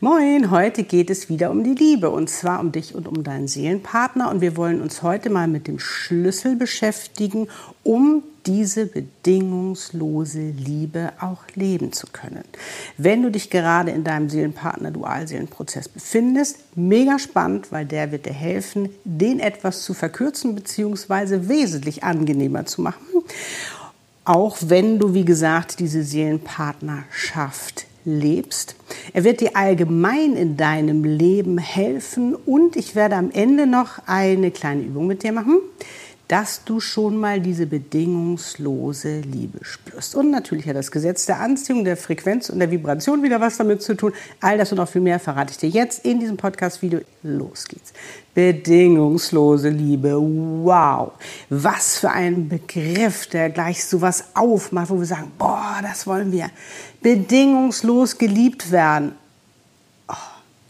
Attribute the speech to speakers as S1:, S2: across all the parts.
S1: Moin, heute geht es wieder um die Liebe und zwar um dich und um deinen Seelenpartner und wir wollen uns heute mal mit dem Schlüssel beschäftigen, um diese bedingungslose Liebe auch leben zu können. Wenn du dich gerade in deinem Seelenpartner Dualseelenprozess befindest, mega spannend, weil der wird dir helfen, den etwas zu verkürzen bzw. wesentlich angenehmer zu machen. Auch wenn du, wie gesagt, diese Seelenpartnerschaft lebst. Er wird dir allgemein in deinem Leben helfen und ich werde am Ende noch eine kleine Übung mit dir machen, dass du schon mal diese bedingungslose Liebe spürst. Und natürlich hat das Gesetz der Anziehung, der Frequenz und der Vibration wieder was damit zu tun. All das und noch viel mehr verrate ich dir jetzt in diesem Podcast-Video. Los geht's. Bedingungslose Liebe. Wow. Was für ein Begriff, der gleich so was aufmacht, wo wir sagen, boah, das wollen wir. Bedingungslos geliebt werden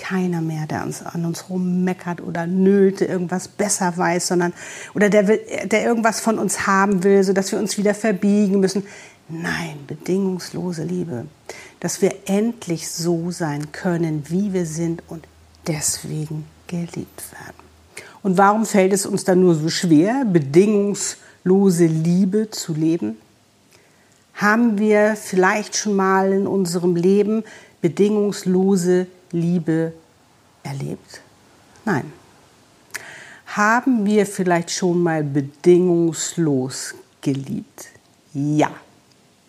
S1: keiner mehr, der uns, an uns rummeckert oder nölte, irgendwas besser weiß, sondern oder der, will, der irgendwas von uns haben will, sodass wir uns wieder verbiegen müssen. Nein, bedingungslose Liebe, dass wir endlich so sein können, wie wir sind und deswegen geliebt werden. Und warum fällt es uns dann nur so schwer, bedingungslose Liebe zu leben? Haben wir vielleicht schon mal in unserem Leben bedingungslose Liebe erlebt? Nein. Haben wir vielleicht schon mal bedingungslos geliebt? Ja.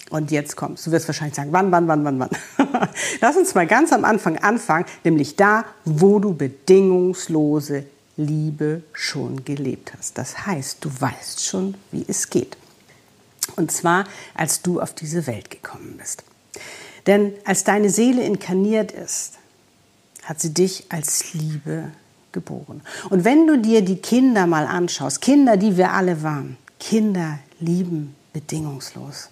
S1: Und jetzt kommst du. wirst wahrscheinlich sagen, wann, wann, wann, wann, wann. Lass uns mal ganz am Anfang anfangen, nämlich da, wo du bedingungslose Liebe schon gelebt hast. Das heißt, du weißt schon, wie es geht. Und zwar, als du auf diese Welt gekommen bist. Denn als deine Seele inkarniert ist, hat sie dich als Liebe geboren. Und wenn du dir die Kinder mal anschaust, Kinder, die wir alle waren, Kinder lieben bedingungslos.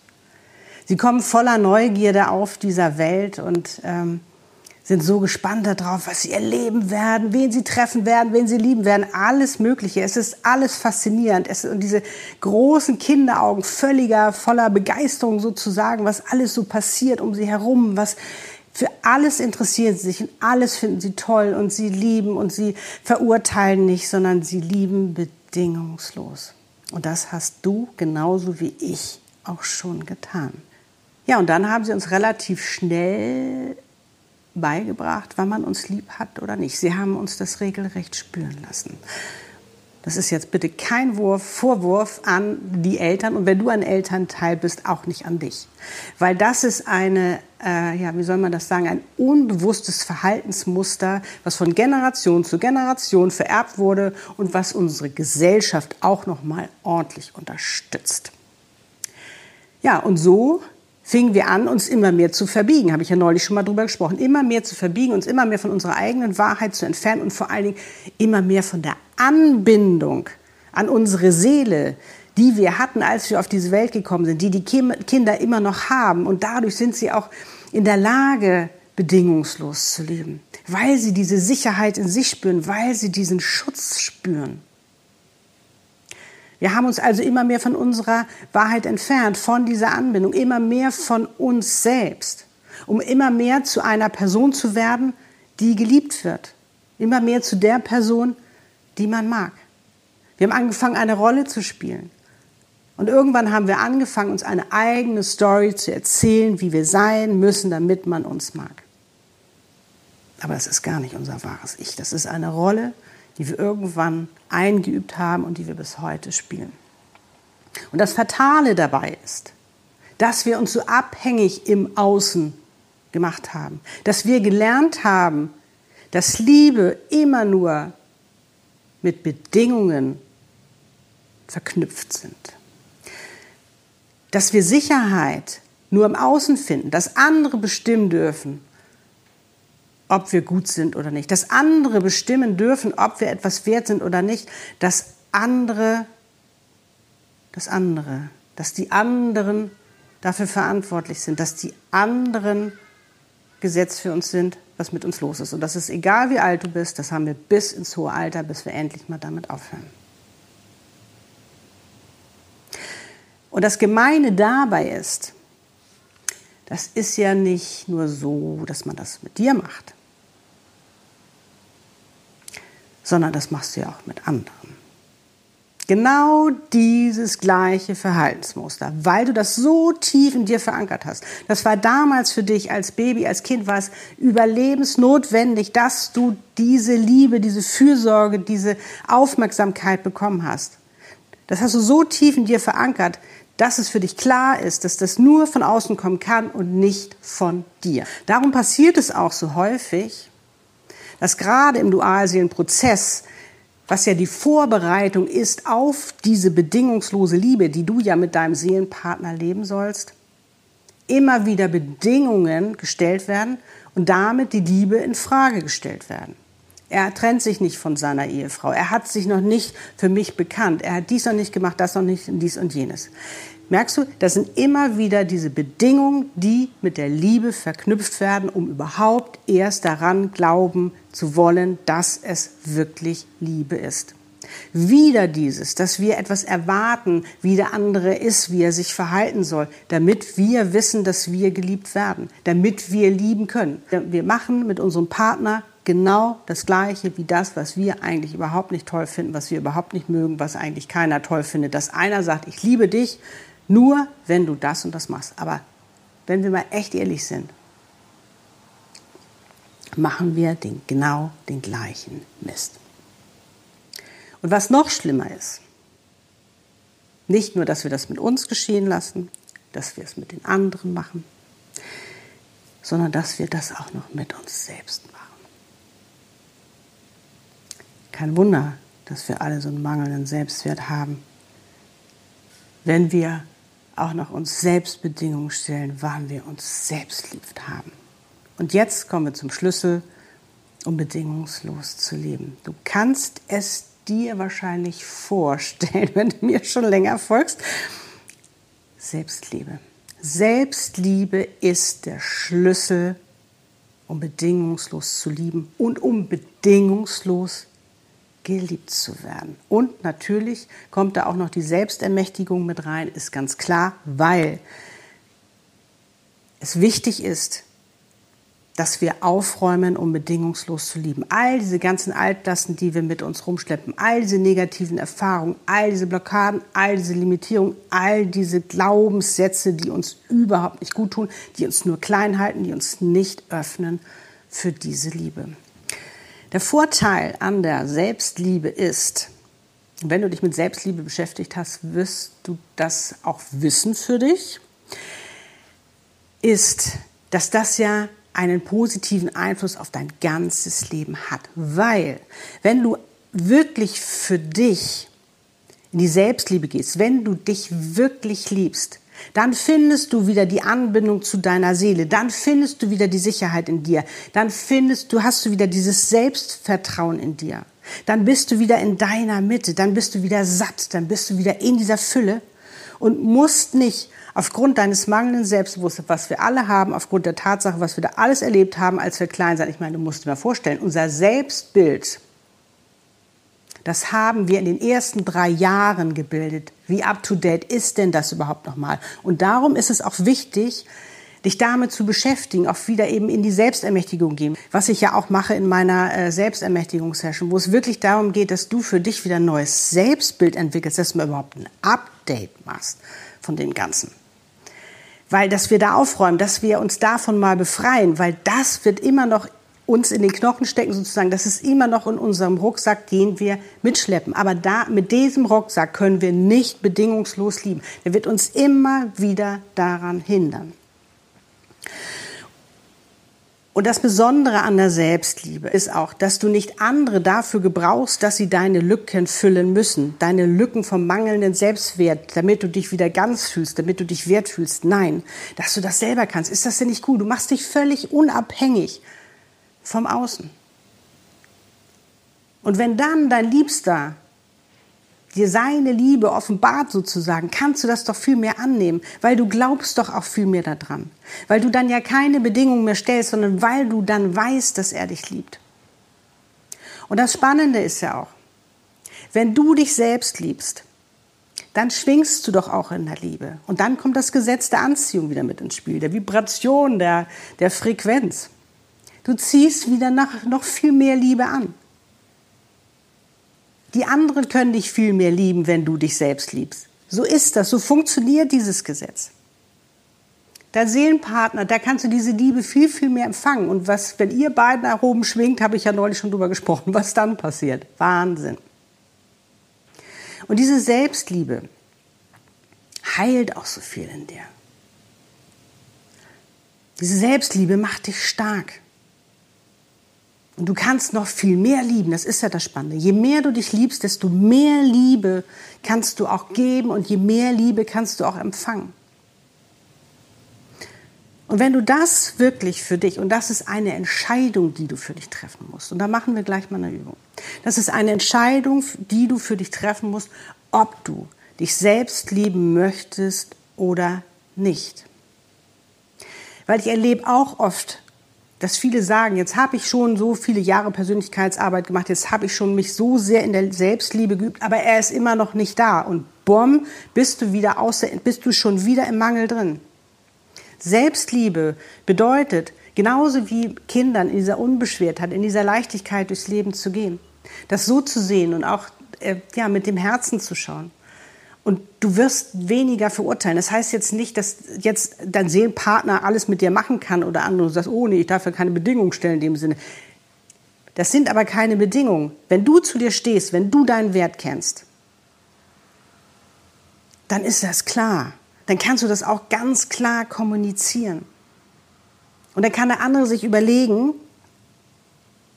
S1: Sie kommen voller Neugierde auf dieser Welt und ähm, sind so gespannt darauf, was sie erleben werden, wen sie treffen werden, wen sie lieben werden, alles Mögliche. Es ist alles faszinierend. Es, und diese großen Kinderaugen, völliger, voller Begeisterung sozusagen, was alles so passiert um sie herum, was für alles interessieren sie sich und alles finden sie toll und sie lieben und sie verurteilen nicht, sondern sie lieben bedingungslos. Und das hast du genauso wie ich auch schon getan. Ja, und dann haben sie uns relativ schnell beigebracht, wann man uns lieb hat oder nicht. Sie haben uns das regelrecht spüren lassen. Das ist jetzt bitte kein Wurf, Vorwurf an die Eltern und wenn du ein Elternteil bist, auch nicht an dich. Weil das ist eine, äh, ja, wie soll man das sagen, ein unbewusstes Verhaltensmuster, was von Generation zu Generation vererbt wurde und was unsere Gesellschaft auch noch mal ordentlich unterstützt. Ja, und so fingen wir an, uns immer mehr zu verbiegen. Habe ich ja neulich schon mal drüber gesprochen. Immer mehr zu verbiegen, uns immer mehr von unserer eigenen Wahrheit zu entfernen und vor allen Dingen immer mehr von der Anbindung an unsere Seele, die wir hatten, als wir auf diese Welt gekommen sind, die die Kinder immer noch haben. Und dadurch sind sie auch in der Lage, bedingungslos zu leben, weil sie diese Sicherheit in sich spüren, weil sie diesen Schutz spüren. Wir haben uns also immer mehr von unserer Wahrheit entfernt, von dieser Anbindung, immer mehr von uns selbst, um immer mehr zu einer Person zu werden, die geliebt wird. Immer mehr zu der Person, die man mag. Wir haben angefangen, eine Rolle zu spielen. Und irgendwann haben wir angefangen, uns eine eigene Story zu erzählen, wie wir sein müssen, damit man uns mag. Aber das ist gar nicht unser wahres Ich. Das ist eine Rolle, die wir irgendwann eingeübt haben und die wir bis heute spielen. Und das Fatale dabei ist, dass wir uns so abhängig im Außen gemacht haben, dass wir gelernt haben, dass Liebe immer nur mit Bedingungen verknüpft sind. Dass wir Sicherheit nur im Außen finden, dass andere bestimmen dürfen, ob wir gut sind oder nicht. Dass andere bestimmen dürfen, ob wir etwas wert sind oder nicht. Dass andere, das andere, dass die anderen dafür verantwortlich sind, dass die anderen Gesetz für uns sind, was mit uns los ist. Und das ist egal, wie alt du bist, das haben wir bis ins hohe Alter, bis wir endlich mal damit aufhören. Und das Gemeine dabei ist, das ist ja nicht nur so, dass man das mit dir macht, sondern das machst du ja auch mit anderen. Genau dieses gleiche Verhaltensmuster, weil du das so tief in dir verankert hast. Das war damals für dich als Baby, als Kind war es überlebensnotwendig, dass du diese Liebe, diese Fürsorge, diese Aufmerksamkeit bekommen hast. Das hast du so tief in dir verankert, dass es für dich klar ist, dass das nur von außen kommen kann und nicht von dir. Darum passiert es auch so häufig, dass gerade im Dualseelenprozess was ja die Vorbereitung ist auf diese bedingungslose Liebe, die du ja mit deinem Seelenpartner leben sollst, immer wieder Bedingungen gestellt werden und damit die Liebe in Frage gestellt werden. Er trennt sich nicht von seiner Ehefrau. Er hat sich noch nicht für mich bekannt. Er hat dies noch nicht gemacht, das noch nicht, dies und jenes. Merkst du, das sind immer wieder diese Bedingungen, die mit der Liebe verknüpft werden, um überhaupt erst daran glauben zu wollen, dass es wirklich Liebe ist. Wieder dieses, dass wir etwas erwarten, wie der andere ist, wie er sich verhalten soll, damit wir wissen, dass wir geliebt werden, damit wir lieben können. Wir machen mit unserem Partner genau das Gleiche wie das, was wir eigentlich überhaupt nicht toll finden, was wir überhaupt nicht mögen, was eigentlich keiner toll findet. Dass einer sagt, ich liebe dich, nur wenn du das und das machst. Aber wenn wir mal echt ehrlich sind, machen wir den, genau den gleichen Mist. Und was noch schlimmer ist, nicht nur, dass wir das mit uns geschehen lassen, dass wir es mit den anderen machen, sondern dass wir das auch noch mit uns selbst machen. Kein Wunder, dass wir alle so einen mangelnden Selbstwert haben, wenn wir auch noch uns selbst Bedingungen stellen, wann wir uns selbst liebt haben. Und jetzt kommen wir zum Schlüssel, um bedingungslos zu leben. Du kannst es dir wahrscheinlich vorstellen, wenn du mir schon länger folgst. Selbstliebe. Selbstliebe ist der Schlüssel, um bedingungslos zu lieben und um bedingungslos geliebt zu werden. Und natürlich kommt da auch noch die Selbstermächtigung mit rein, ist ganz klar, weil es wichtig ist, dass wir aufräumen, um bedingungslos zu lieben. All diese ganzen Altlasten, die wir mit uns rumschleppen, all diese negativen Erfahrungen, all diese Blockaden, all diese Limitierungen, all diese Glaubenssätze, die uns überhaupt nicht gut tun, die uns nur klein halten, die uns nicht öffnen für diese Liebe. Der Vorteil an der Selbstliebe ist, wenn du dich mit Selbstliebe beschäftigt hast, wirst du das auch wissen für dich, ist, dass das ja einen positiven Einfluss auf dein ganzes Leben hat. Weil, wenn du wirklich für dich in die Selbstliebe gehst, wenn du dich wirklich liebst, dann findest du wieder die Anbindung zu deiner Seele, dann findest du wieder die Sicherheit in dir, dann findest du, hast du wieder dieses Selbstvertrauen in dir. Dann bist du wieder in deiner Mitte, dann bist du wieder satt, dann bist du wieder in dieser Fülle und musst nicht aufgrund deines mangelnden Selbstbewusstseins, was wir alle haben, aufgrund der Tatsache, was wir da alles erlebt haben, als wir klein sind. Ich meine, du musst dir mal vorstellen, unser Selbstbild das haben wir in den ersten drei Jahren gebildet. Wie up-to-date ist denn das überhaupt nochmal? Und darum ist es auch wichtig, dich damit zu beschäftigen, auch wieder eben in die Selbstermächtigung gehen, was ich ja auch mache in meiner äh, Selbstermächtigungssession, wo es wirklich darum geht, dass du für dich wieder ein neues Selbstbild entwickelst, dass du überhaupt ein Update machst von dem Ganzen. Weil, dass wir da aufräumen, dass wir uns davon mal befreien, weil das wird immer noch uns in den Knochen stecken sozusagen, das ist immer noch in unserem Rucksack, den wir mitschleppen. Aber da, mit diesem Rucksack können wir nicht bedingungslos lieben. Der wird uns immer wieder daran hindern. Und das Besondere an der Selbstliebe ist auch, dass du nicht andere dafür gebrauchst, dass sie deine Lücken füllen müssen. Deine Lücken vom mangelnden Selbstwert, damit du dich wieder ganz fühlst, damit du dich wert fühlst. Nein, dass du das selber kannst. Ist das denn nicht gut? Du machst dich völlig unabhängig vom Außen. Und wenn dann dein Liebster dir seine Liebe offenbart sozusagen, kannst du das doch viel mehr annehmen, weil du glaubst doch auch viel mehr daran. Weil du dann ja keine Bedingungen mehr stellst, sondern weil du dann weißt, dass er dich liebt. Und das Spannende ist ja auch, wenn du dich selbst liebst, dann schwingst du doch auch in der Liebe. Und dann kommt das Gesetz der Anziehung wieder mit ins Spiel, der Vibration, der, der Frequenz. Du ziehst wieder nach, noch viel mehr Liebe an. Die anderen können dich viel mehr lieben, wenn du dich selbst liebst. So ist das, so funktioniert dieses Gesetz. Dein Seelenpartner, da kannst du diese Liebe viel, viel mehr empfangen. Und was, wenn ihr beiden nach oben schwingt, habe ich ja neulich schon drüber gesprochen, was dann passiert. Wahnsinn. Und diese Selbstliebe heilt auch so viel in dir. Diese Selbstliebe macht dich stark. Und du kannst noch viel mehr lieben, das ist ja das Spannende. Je mehr du dich liebst, desto mehr Liebe kannst du auch geben und je mehr Liebe kannst du auch empfangen. Und wenn du das wirklich für dich, und das ist eine Entscheidung, die du für dich treffen musst, und da machen wir gleich mal eine Übung. Das ist eine Entscheidung, die du für dich treffen musst, ob du dich selbst lieben möchtest oder nicht. Weil ich erlebe auch oft, dass viele sagen, jetzt habe ich schon so viele Jahre Persönlichkeitsarbeit gemacht, jetzt habe ich schon mich so sehr in der Selbstliebe geübt, aber er ist immer noch nicht da. Und bumm, bist du wieder außer, bist du schon wieder im Mangel drin. Selbstliebe bedeutet, genauso wie Kindern in dieser Unbeschwertheit, in dieser Leichtigkeit durchs Leben zu gehen, das so zu sehen und auch äh, ja, mit dem Herzen zu schauen. Und du wirst weniger verurteilen. Das heißt jetzt nicht, dass jetzt dein Seelenpartner alles mit dir machen kann oder andere sagst, oh nee, ich darf ja keine Bedingungen stellen in dem Sinne. Das sind aber keine Bedingungen. Wenn du zu dir stehst, wenn du deinen Wert kennst, dann ist das klar. Dann kannst du das auch ganz klar kommunizieren. Und dann kann der andere sich überlegen,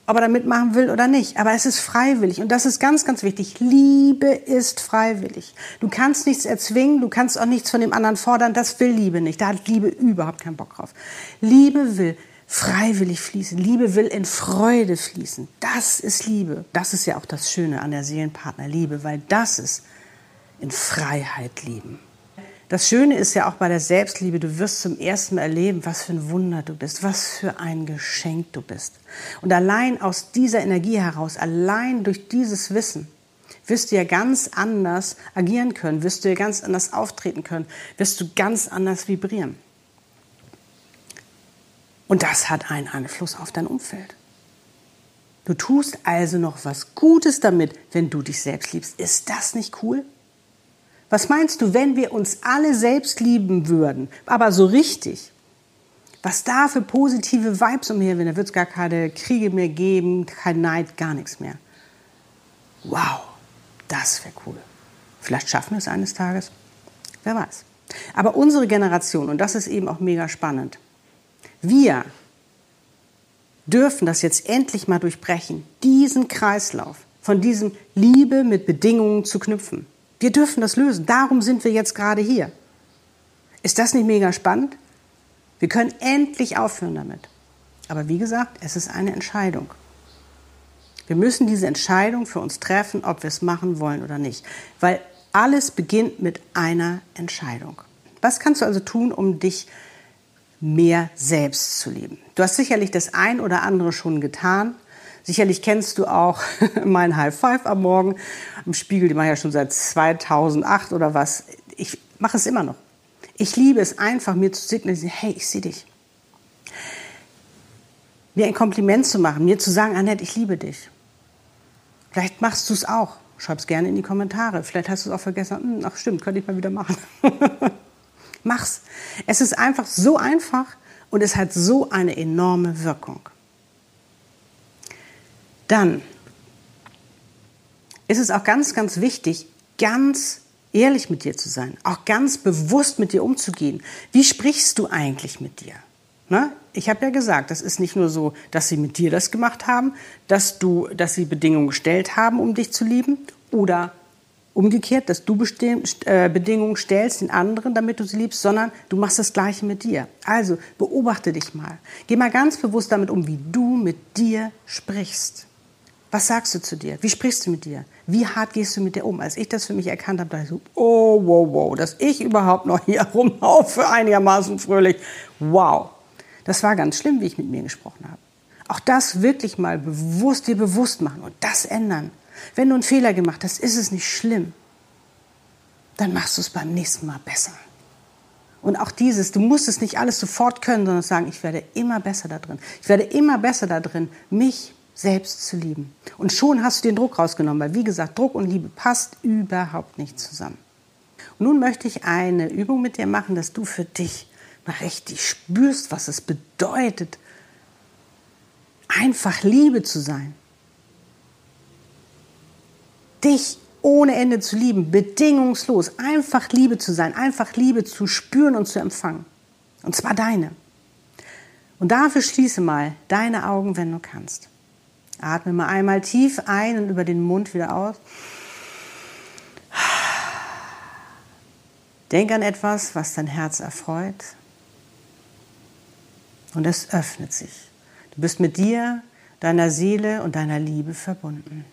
S1: ob er da mitmachen will oder nicht. Aber es ist freiwillig und das ist ganz, ganz wichtig. Liebe ist freiwillig. Du kannst nichts erzwingen, du kannst auch nichts von dem anderen fordern. Das will Liebe nicht. Da hat Liebe überhaupt keinen Bock drauf. Liebe will freiwillig fließen. Liebe will in Freude fließen. Das ist Liebe. Das ist ja auch das Schöne an der Seelenpartnerliebe, weil das ist in Freiheit lieben. Das Schöne ist ja auch bei der Selbstliebe, du wirst zum ersten Mal erleben, was für ein Wunder du bist, was für ein Geschenk du bist. Und allein aus dieser Energie heraus, allein durch dieses Wissen, wirst du ja ganz anders agieren können, wirst du ja ganz anders auftreten können, wirst du ganz anders vibrieren. Und das hat einen Einfluss auf dein Umfeld. Du tust also noch was Gutes damit, wenn du dich selbst liebst. Ist das nicht cool? Was meinst du, wenn wir uns alle selbst lieben würden, aber so richtig? Was da für positive Vibes umher wären, da wird es gar keine Kriege mehr geben, kein Neid, gar nichts mehr. Wow, das wäre cool. Vielleicht schaffen wir es eines Tages. Wer weiß. Aber unsere Generation, und das ist eben auch mega spannend, wir dürfen das jetzt endlich mal durchbrechen, diesen Kreislauf von diesem Liebe mit Bedingungen zu knüpfen. Wir dürfen das lösen. Darum sind wir jetzt gerade hier. Ist das nicht mega spannend? Wir können endlich aufhören damit. Aber wie gesagt, es ist eine Entscheidung. Wir müssen diese Entscheidung für uns treffen, ob wir es machen wollen oder nicht. Weil alles beginnt mit einer Entscheidung. Was kannst du also tun, um dich mehr selbst zu lieben? Du hast sicherlich das ein oder andere schon getan. Sicherlich kennst du auch mein High Five am Morgen am Spiegel, die mache ich ja schon seit 2008 oder was. Ich mache es immer noch. Ich liebe es einfach, mir zu signalisieren, hey, ich sehe dich. Mir ein Kompliment zu machen, mir zu sagen, Annette, ich liebe dich. Vielleicht machst du es auch. Schreib es gerne in die Kommentare. Vielleicht hast du es auch vergessen. Hm, ach stimmt, könnte ich mal wieder machen. Mach's. Es ist einfach so einfach und es hat so eine enorme Wirkung. Dann ist es auch ganz, ganz wichtig, ganz ehrlich mit dir zu sein, auch ganz bewusst mit dir umzugehen. Wie sprichst du eigentlich mit dir? Ne? Ich habe ja gesagt, das ist nicht nur so, dass sie mit dir das gemacht haben, dass, du, dass sie Bedingungen gestellt haben, um dich zu lieben oder umgekehrt, dass du Bestimm äh, Bedingungen stellst den anderen, damit du sie liebst, sondern du machst das Gleiche mit dir. Also beobachte dich mal. Geh mal ganz bewusst damit um, wie du mit dir sprichst. Was sagst du zu dir? Wie sprichst du mit dir? Wie hart gehst du mit dir um? Als ich das für mich erkannt habe, dachte ich so, oh, wow, wow, dass ich überhaupt noch hier rumlaufe, einigermaßen fröhlich. Wow. Das war ganz schlimm, wie ich mit mir gesprochen habe. Auch das wirklich mal bewusst dir bewusst machen und das ändern. Wenn du einen Fehler gemacht hast, ist es nicht schlimm. Dann machst du es beim nächsten Mal besser. Und auch dieses, du musst es nicht alles sofort können, sondern sagen, ich werde immer besser da drin. Ich werde immer besser da drin, mich selbst zu lieben. Und schon hast du den Druck rausgenommen, weil wie gesagt, Druck und Liebe passt überhaupt nicht zusammen. Und nun möchte ich eine Übung mit dir machen, dass du für dich mal richtig spürst, was es bedeutet, einfach Liebe zu sein. Dich ohne Ende zu lieben, bedingungslos, einfach Liebe zu sein, einfach Liebe zu spüren und zu empfangen. Und zwar deine. Und dafür schließe mal deine Augen, wenn du kannst. Atme mal einmal tief ein und über den Mund wieder aus. Denk an etwas, was dein Herz erfreut. Und es öffnet sich. Du bist mit dir, deiner Seele und deiner Liebe verbunden.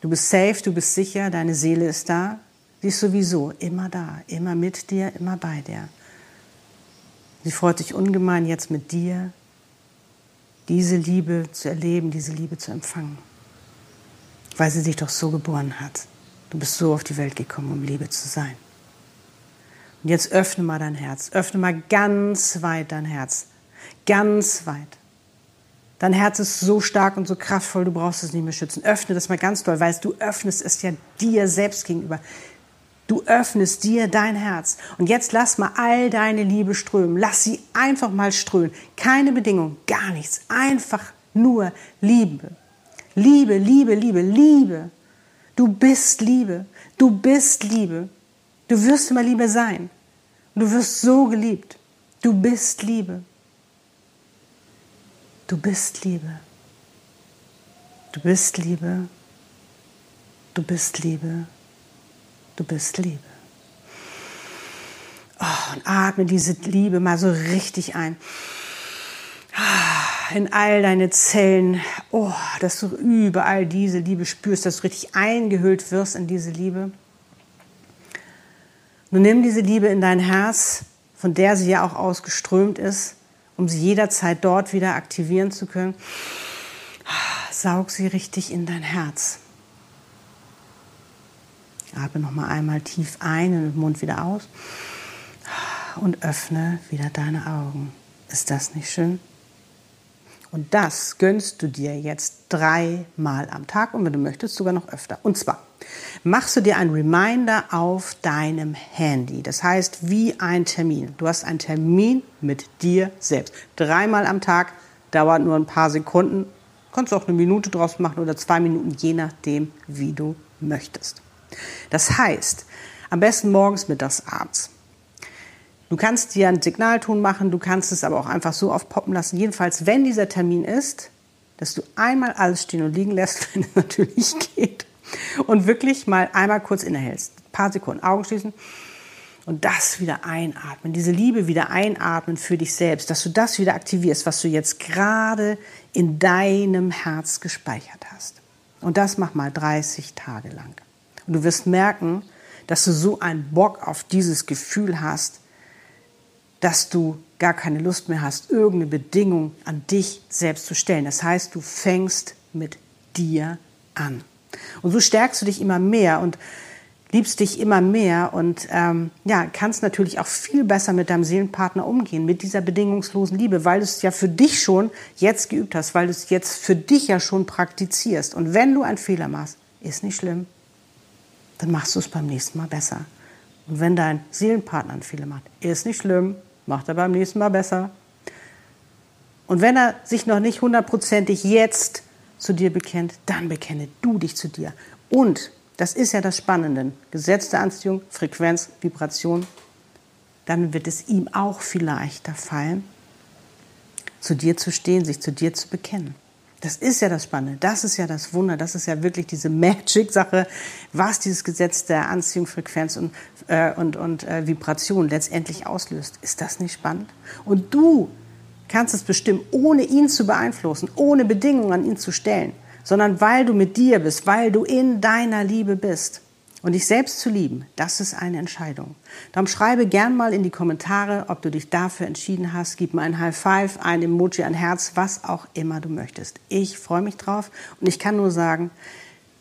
S1: Du bist safe, du bist sicher, deine Seele ist da. Sie ist sowieso immer da, immer mit dir, immer bei dir. Sie freut sich ungemein jetzt mit dir diese Liebe zu erleben, diese Liebe zu empfangen. Weil sie dich doch so geboren hat. Du bist so auf die Welt gekommen, um Liebe zu sein. Und jetzt öffne mal dein Herz. Öffne mal ganz weit dein Herz. Ganz weit. Dein Herz ist so stark und so kraftvoll, du brauchst es nicht mehr schützen. Öffne das mal ganz doll, weil du öffnest es ja dir selbst gegenüber. Du öffnest dir dein Herz. Und jetzt lass mal all deine Liebe strömen. Lass sie einfach mal strömen. Keine Bedingung, gar nichts. Einfach nur Liebe. Liebe, Liebe, Liebe, Liebe. Du bist Liebe. Du bist Liebe. Du wirst immer Liebe sein. Du wirst so geliebt. Du bist Liebe. Du bist Liebe. Du bist Liebe. Du bist Liebe. Du bist Liebe. Oh, und atme diese Liebe mal so richtig ein. In all deine Zellen, oh, dass du überall diese Liebe spürst, dass du richtig eingehüllt wirst in diese Liebe. Nun nimm diese Liebe in dein Herz, von der sie ja auch ausgeströmt ist, um sie jederzeit dort wieder aktivieren zu können. Saug sie richtig in dein Herz. Atme noch mal einmal tief ein und den Mund wieder aus und öffne wieder deine Augen. Ist das nicht schön? Und das gönnst du dir jetzt dreimal am Tag und wenn du möchtest sogar noch öfter. Und zwar machst du dir einen Reminder auf deinem Handy. Das heißt wie ein Termin. Du hast einen Termin mit dir selbst. Dreimal am Tag, dauert nur ein paar Sekunden. Kannst du auch eine Minute draus machen oder zwei Minuten, je nachdem, wie du möchtest. Das heißt, am besten morgens, mittags, abends. Du kannst dir einen Signalton machen, du kannst es aber auch einfach so aufpoppen lassen. Jedenfalls, wenn dieser Termin ist, dass du einmal alles stehen und liegen lässt, wenn es natürlich geht, und wirklich mal einmal kurz innehältst. Ein paar Sekunden Augen schließen und das wieder einatmen, diese Liebe wieder einatmen für dich selbst, dass du das wieder aktivierst, was du jetzt gerade in deinem Herz gespeichert hast. Und das mach mal 30 Tage lang. Und du wirst merken, dass du so einen Bock auf dieses Gefühl hast, dass du gar keine Lust mehr hast, irgendeine Bedingung an dich selbst zu stellen. Das heißt, du fängst mit dir an. Und so stärkst du dich immer mehr und liebst dich immer mehr und ähm, ja, kannst natürlich auch viel besser mit deinem Seelenpartner umgehen, mit dieser bedingungslosen Liebe, weil du es ja für dich schon jetzt geübt hast, weil du es jetzt für dich ja schon praktizierst. Und wenn du einen Fehler machst, ist nicht schlimm dann machst du es beim nächsten Mal besser. Und wenn dein Seelenpartner einen Fehler macht, ist nicht schlimm, macht er beim nächsten Mal besser. Und wenn er sich noch nicht hundertprozentig jetzt zu dir bekennt, dann bekenne du dich zu dir. Und, das ist ja das Spannende, Gesetz der Anziehung, Frequenz, Vibration, dann wird es ihm auch viel leichter fallen, zu dir zu stehen, sich zu dir zu bekennen. Das ist ja das Spannende, das ist ja das Wunder, das ist ja wirklich diese Magic-Sache, was dieses Gesetz der Anziehung, Frequenz und, äh, und, und äh, Vibration letztendlich auslöst. Ist das nicht spannend? Und du kannst es bestimmen, ohne ihn zu beeinflussen, ohne Bedingungen an ihn zu stellen, sondern weil du mit dir bist, weil du in deiner Liebe bist. Und dich selbst zu lieben, das ist eine Entscheidung. Darum schreibe gern mal in die Kommentare, ob du dich dafür entschieden hast. Gib mir ein High Five, ein Emoji, ein Herz, was auch immer du möchtest. Ich freue mich drauf und ich kann nur sagen,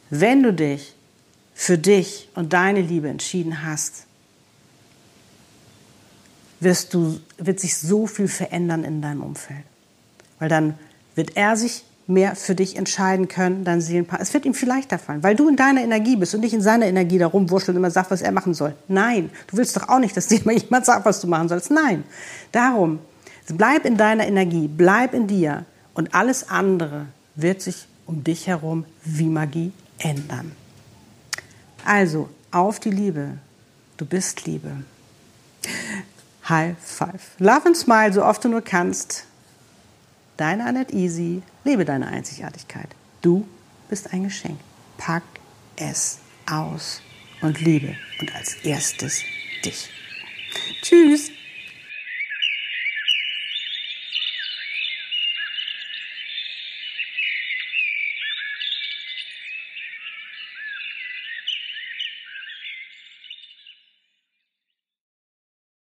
S1: wenn du dich für dich und deine Liebe entschieden hast, wirst du, wird sich so viel verändern in deinem Umfeld. Weil dann wird er sich mehr für dich entscheiden können, dein Seelenpaar. Es wird ihm viel leichter fallen, weil du in deiner Energie bist und nicht in seiner Energie da rumwurschtelt und immer sagt, was er machen soll. Nein, du willst doch auch nicht, dass dir jemand sagt, was du machen sollst. Nein, darum, bleib in deiner Energie, bleib in dir und alles andere wird sich um dich herum wie Magie ändern. Also, auf die Liebe. Du bist Liebe. High Five. Love and smile, so oft du nur kannst. Deine Annette Easy. Lebe deine Einzigartigkeit. Du bist ein Geschenk. Pack es aus und liebe und als erstes dich. Tschüss.